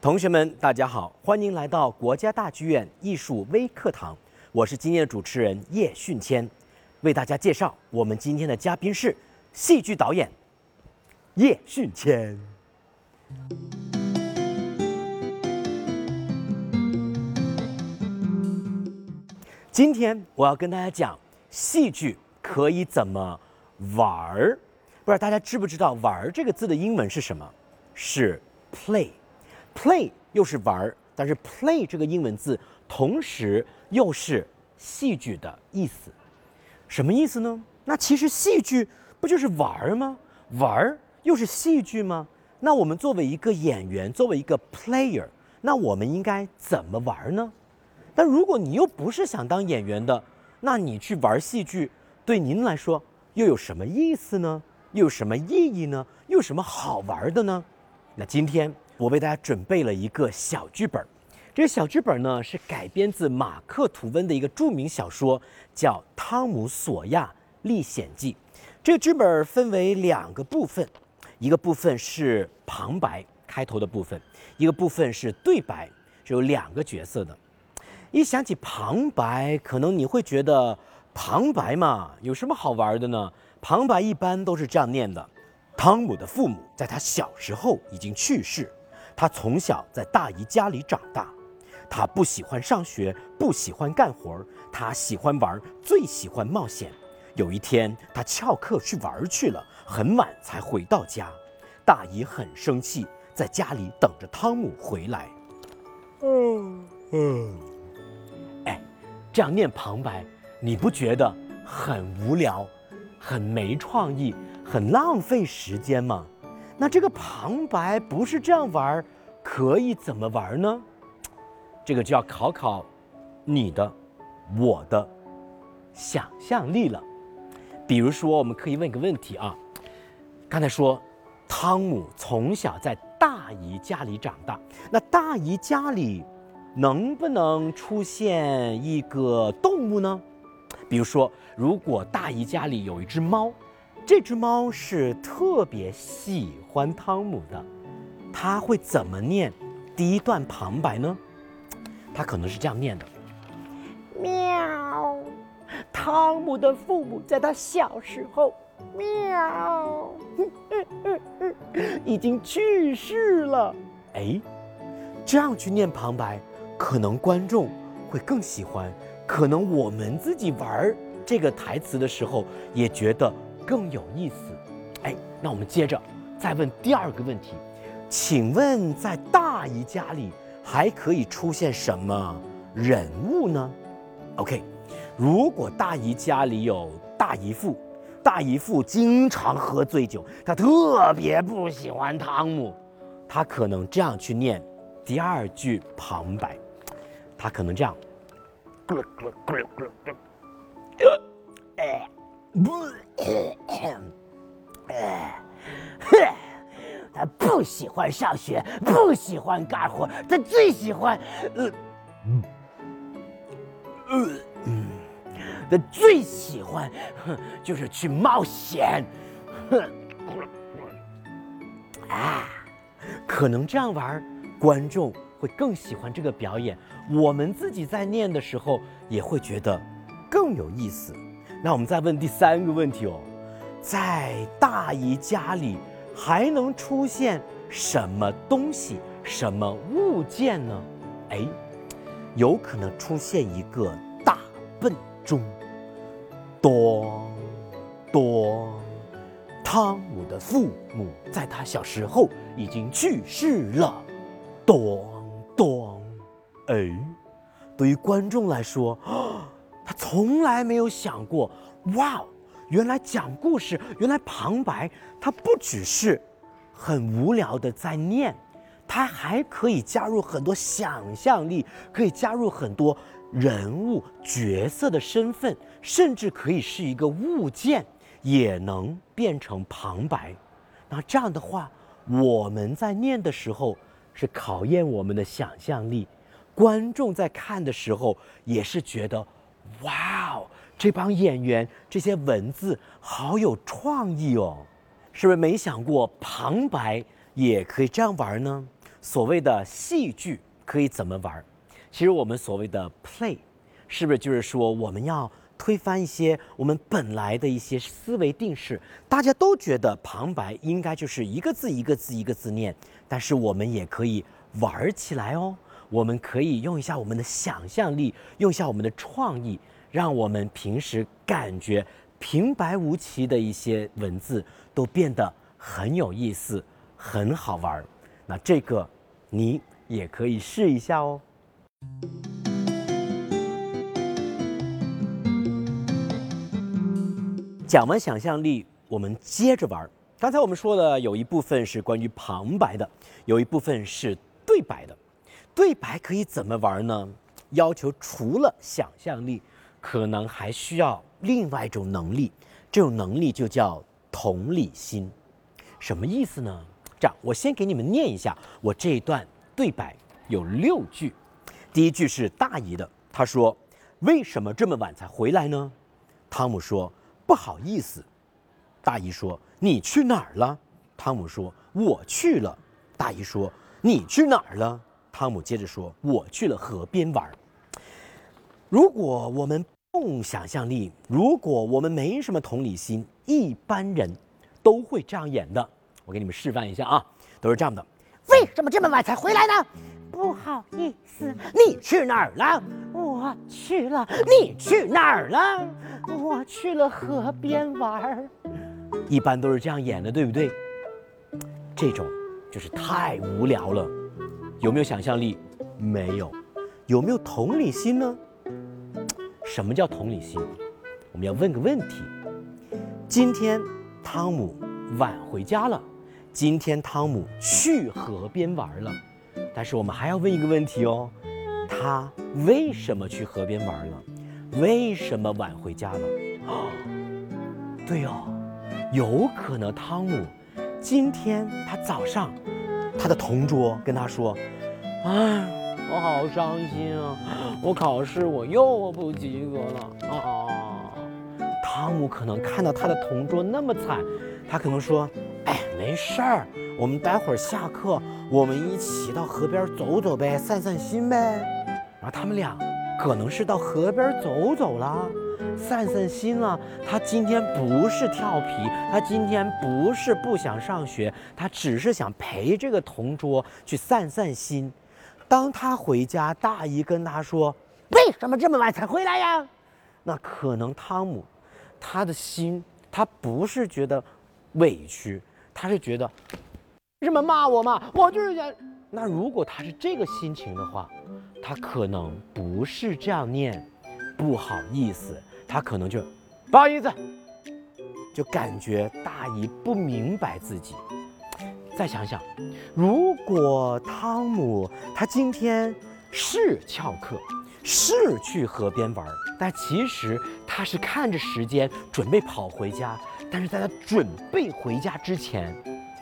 同学们，大家好，欢迎来到国家大剧院艺术微课堂。我是今天的主持人叶训谦，为大家介绍我们今天的嘉宾是戏剧导演叶训谦。今天我要跟大家讲戏剧可以怎么玩儿。不知道大家知不知道“玩儿”这个字的英文是什么？是 play。Play 又是玩儿，但是 play 这个英文字同时又是戏剧的意思。什么意思呢？那其实戏剧不就是玩儿吗？玩儿又是戏剧吗？那我们作为一个演员，作为一个 player，那我们应该怎么玩儿呢？但如果你又不是想当演员的，那你去玩戏剧，对您来说又有什么意思呢？又有什么意义呢？又有什么好玩的呢？那今天我为大家准备了一个小剧本，这个小剧本呢是改编自马克·吐温的一个著名小说，叫《汤姆·索亚历险记》。这个剧本分为两个部分，一个部分是旁白开头的部分，一个部分是对白，是有两个角色的。一想起旁白，可能你会觉得旁白嘛，有什么好玩的呢？旁白一般都是这样念的：汤姆的父母在他小时候已经去世，他从小在大姨家里长大，他不喜欢上学，不喜欢干活，他喜欢玩，最喜欢冒险。有一天，他翘课去玩去了，很晚才回到家，大姨很生气，在家里等着汤姆回来。嗯嗯，哎，这样念旁白，你不觉得很无聊？很没创意，很浪费时间嘛。那这个旁白不是这样玩，可以怎么玩呢？这个就要考考你的、我的想象力了。比如说，我们可以问个问题啊。刚才说，汤姆从小在大姨家里长大，那大姨家里能不能出现一个动物呢？比如说，如果大姨家里有一只猫，这只猫是特别喜欢汤姆的，它会怎么念第一段旁白呢？它可能是这样念的：喵。汤姆的父母在他小时候，喵，已经去世了。哎，这样去念旁白，可能观众会更喜欢。可能我们自己玩这个台词的时候，也觉得更有意思。哎，那我们接着再问第二个问题，请问在大姨家里还可以出现什么人物呢？OK，如果大姨家里有大姨父，大姨父经常喝醉酒，他特别不喜欢汤姆，他可能这样去念第二句旁白，他可能这样。他 欢上学，不喜欢干活，他最喜欢，呃，呃，他最喜欢哼 就是去冒险，啊，可能这样玩，观众。会更喜欢这个表演，我们自己在念的时候也会觉得更有意思。那我们再问第三个问题哦，在大姨家里还能出现什么东西、什么物件呢？哎，有可能出现一个大笨钟。咚咚，汤姆的父母在他小时候已经去世了。咚。咚，哎，对于观众来说，他从来没有想过，哇，原来讲故事，原来旁白，它不只是很无聊的在念，它还可以加入很多想象力，可以加入很多人物角色的身份，甚至可以是一个物件，也能变成旁白。那这样的话，我们在念的时候。是考验我们的想象力，观众在看的时候也是觉得，哇哦，这帮演员这些文字好有创意哦，是不是没想过旁白也可以这样玩呢？所谓的戏剧可以怎么玩？其实我们所谓的 play，是不是就是说我们要推翻一些我们本来的一些思维定式？大家都觉得旁白应该就是一个字一个字一个字念，但是我们也可以玩起来哦。我们可以用一下我们的想象力，用一下我们的创意，让我们平时感觉平白无奇的一些文字都变得很有意思、很好玩儿。那这个你也可以试一下哦。讲完想象力，我们接着玩。刚才我们说的有一部分是关于旁白的，有一部分是对白的。对白可以怎么玩呢？要求除了想象力，可能还需要另外一种能力，这种能力就叫同理心。什么意思呢？这样，我先给你们念一下我这一段对白，有六句。第一句是大姨的，她说：“为什么这么晚才回来呢？”汤姆说：“不好意思。”大姨说：“你去哪儿了？”汤姆说：“我去了。”大姨说：“你去哪儿了？”汤姆接着说：“我去了河边玩。”如果我们不用想象力，如果我们没什么同理心，一般人都会这样演的。我给你们示范一下啊，都是这样的。为什么这么晚才回来呢？不好意思，你去哪儿了？我去了。你去哪儿了？我去了河边玩。一般都是这样演的，对不对？这种就是太无聊了。有没有想象力？没有。有没有同理心呢？什么叫同理心？我们要问个问题：今天汤姆晚回家了，今天汤姆去河边玩了，但是我们还要问一个问题哦：他为什么去河边玩了？为什么晚回家了？啊，对哦，有可能汤姆今天他早上。他的同桌跟他说：“哎，我好伤心啊！我考试我又不及格了啊！”汤姆可能看到他的同桌那么惨，他可能说：“哎，没事儿，我们待会儿下课，我们一起到河边走走呗，散散心呗。”然后他们俩可能是到河边走走了。散散心了，他今天不是调皮，他今天不是不想上学，他只是想陪这个同桌去散散心。当他回家，大姨跟他说：“为什么这么晚才回来呀？”那可能汤姆，他的心他不是觉得委屈，他是觉得为什么骂我嘛？我就是想 那如果他是这个心情的话，他可能不是这样念，不好意思。他可能就不好意思，就感觉大姨不明白自己。再想想，如果汤姆他今天是翘课，是去河边玩，但其实他是看着时间准备跑回家，但是在他准备回家之前，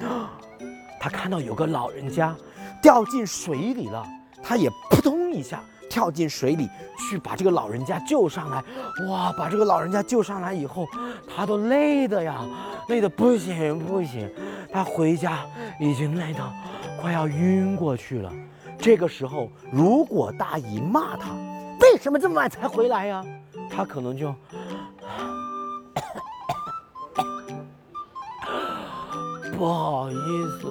他看到有个老人家掉进水里了，他也扑通一下。跳进水里去把这个老人家救上来，哇！把这个老人家救上来以后，他都累的呀，累得不行不行。他回家已经累到快要晕过去了。这个时候，如果大姨骂他，为什么这么晚才回来呀？他可能就 不好意思，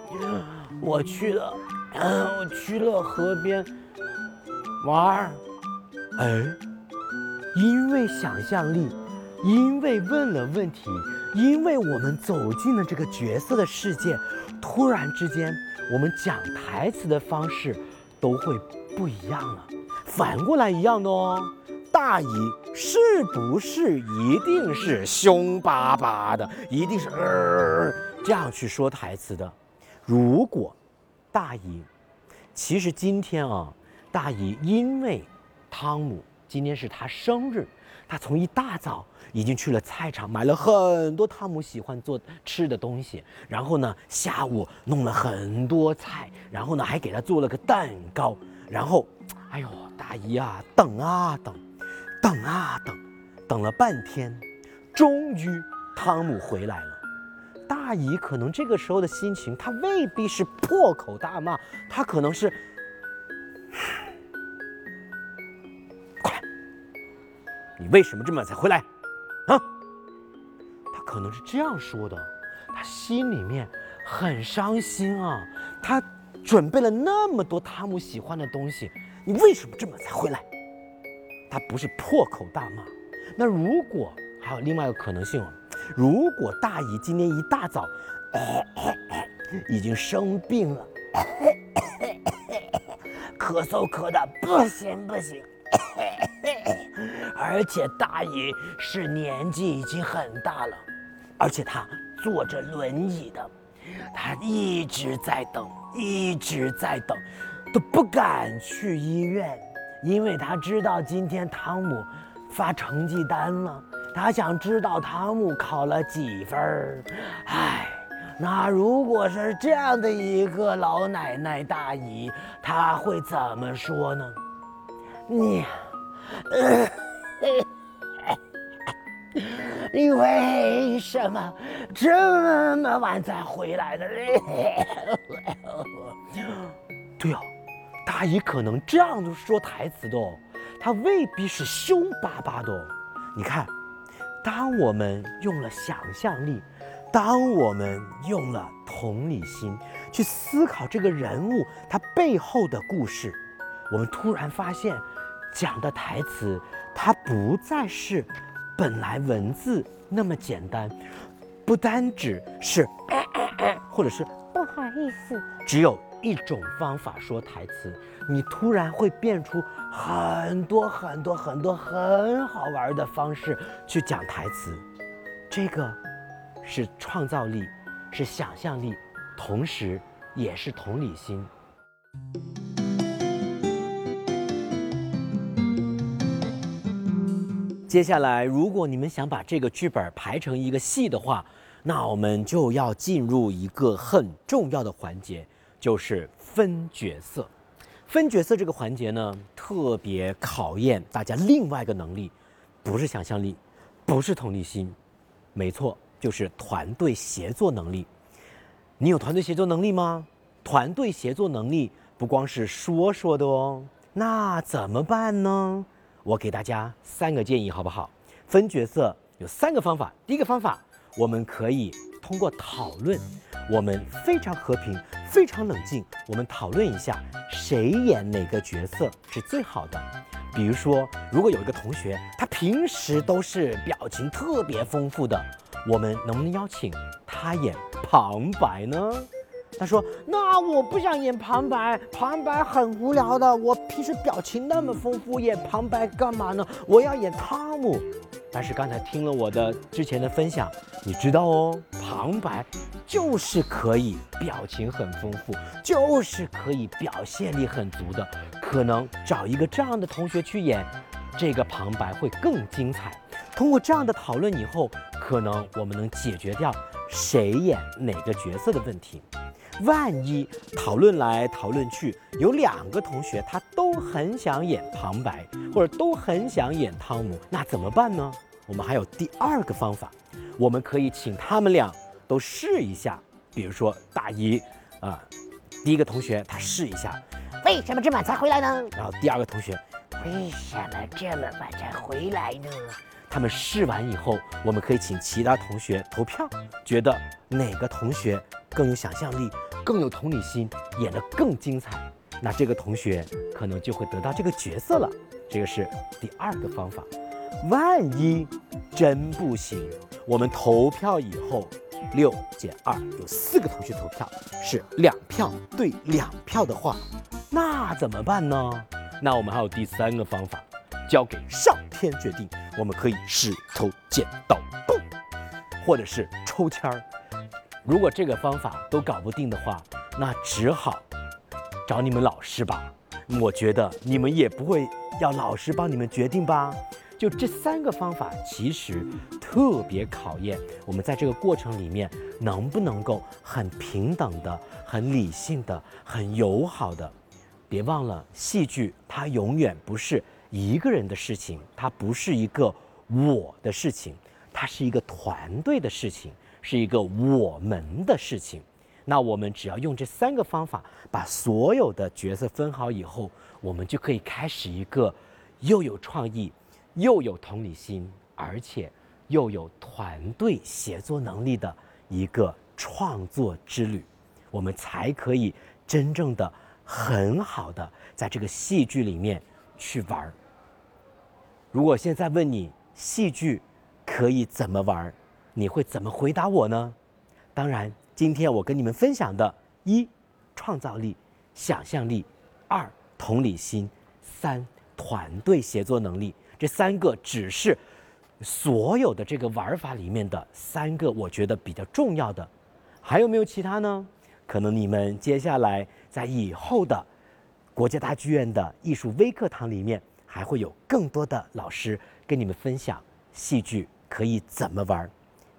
我去了。嗯，我去了河边玩儿。哎，因为想象力，因为问了问题，因为我们走进了这个角色的世界，突然之间，我们讲台词的方式都会不一样了。反过来一样的哦。大姨是不是一定是凶巴巴的，一定是呃这样去说台词的？如果。大姨，其实今天啊，大姨因为汤姆今天是他生日，他从一大早已经去了菜场买了很多汤姆喜欢做吃的东西，然后呢下午弄了很多菜，然后呢还给他做了个蛋糕，然后，哎呦，大姨啊，等啊等，等啊等，等了半天，终于汤姆回来了。大姨可能这个时候的心情，她未必是破口大骂，她可能是，你为什么这么晚才回来？啊？他可能是这样说的，他心里面很伤心啊，他准备了那么多汤姆喜欢的东西，你为什么这么才回来？他不是破口大骂，那如果还有另外一个可能性哦。如果大姨今天一大早，已经生病了，咳嗽咳的不行不行，而且大姨是年纪已经很大了，而且她坐着轮椅的，她一直在等，一直在等，都不敢去医院，因为她知道今天汤姆发成绩单了。他想知道汤姆考了几分儿，唉，那如果是这样的一个老奶奶大姨，她会怎么说呢？你，呃 你为什么这么晚才回来呢？对哦，大姨可能这样子说台词的哦，她未必是凶巴巴的哦，你看。当我们用了想象力，当我们用了同理心去思考这个人物他背后的故事，我们突然发现，讲的台词它不再是本来文字那么简单，不单只是，或者是不好意思，只有一种方法说台词。你突然会变出很多很多很多很好玩的方式去讲台词，这个是创造力，是想象力，同时也是同理心。接下来，如果你们想把这个剧本排成一个戏的话，那我们就要进入一个很重要的环节，就是分角色。分角色这个环节呢，特别考验大家另外一个能力，不是想象力，不是同理心，没错，就是团队协作能力。你有团队协作能力吗？团队协作能力不光是说说的哦，那怎么办呢？我给大家三个建议，好不好？分角色有三个方法。第一个方法，我们可以通过讨论，我们非常和平。非常冷静，我们讨论一下谁演哪个角色是最好的。比如说，如果有一个同学，他平时都是表情特别丰富的，我们能不能邀请他演旁白呢？他说：“那我不想演旁白，旁白很无聊的。我平时表情那么丰富，演旁白干嘛呢？我要演汤姆。”但是刚才听了我的之前的分享，你知道哦，旁白就是可以表情很丰富，就是可以表现力很足的。可能找一个这样的同学去演这个旁白会更精彩。通过这样的讨论以后，可能我们能解决掉谁演哪个角色的问题。万一讨论来讨论去，有两个同学他都很想演旁白，或者都很想演汤姆，那怎么办呢？我们还有第二个方法，我们可以请他们俩都试一下。比如说大姨啊，第一个同学他试一下，为什么这么晚才回来呢？然后第二个同学，为什么这么晚才回来呢？他们试完以后，我们可以请其他同学投票，觉得哪个同学更有想象力、更有同理心，演得更精彩，那这个同学可能就会得到这个角色了。这个是第二个方法。万一真不行，我们投票以后，六减二有四个同学投票，是两票对两票的话，那怎么办呢？那我们还有第三个方法，交给上天决定。我们可以石头剪刀布，或者是抽签儿。如果这个方法都搞不定的话，那只好找你们老师吧。我觉得你们也不会要老师帮你们决定吧。就这三个方法，其实特别考验我们在这个过程里面能不能够很平等的、很理性的、很友好的。别忘了，戏剧它永远不是。一个人的事情，它不是一个我的事情，它是一个团队的事情，是一个我们的事情。那我们只要用这三个方法，把所有的角色分好以后，我们就可以开始一个又有创意、又有同理心，而且又有团队协作能力的一个创作之旅。我们才可以真正的很好的在这个戏剧里面去玩儿。如果现在问你戏剧可以怎么玩儿，你会怎么回答我呢？当然，今天我跟你们分享的：一、创造力、想象力；二、同理心；三、团队协作能力。这三个只是所有的这个玩法里面的三个，我觉得比较重要的。还有没有其他呢？可能你们接下来在以后的国家大剧院的艺术微课堂里面，还会有更多的老师跟你们分享戏剧可以怎么玩。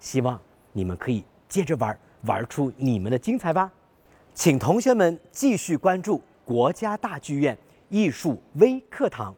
希望你们可以接着玩，玩出你们的精彩吧。请同学们继续关注国家大剧院艺术微课堂。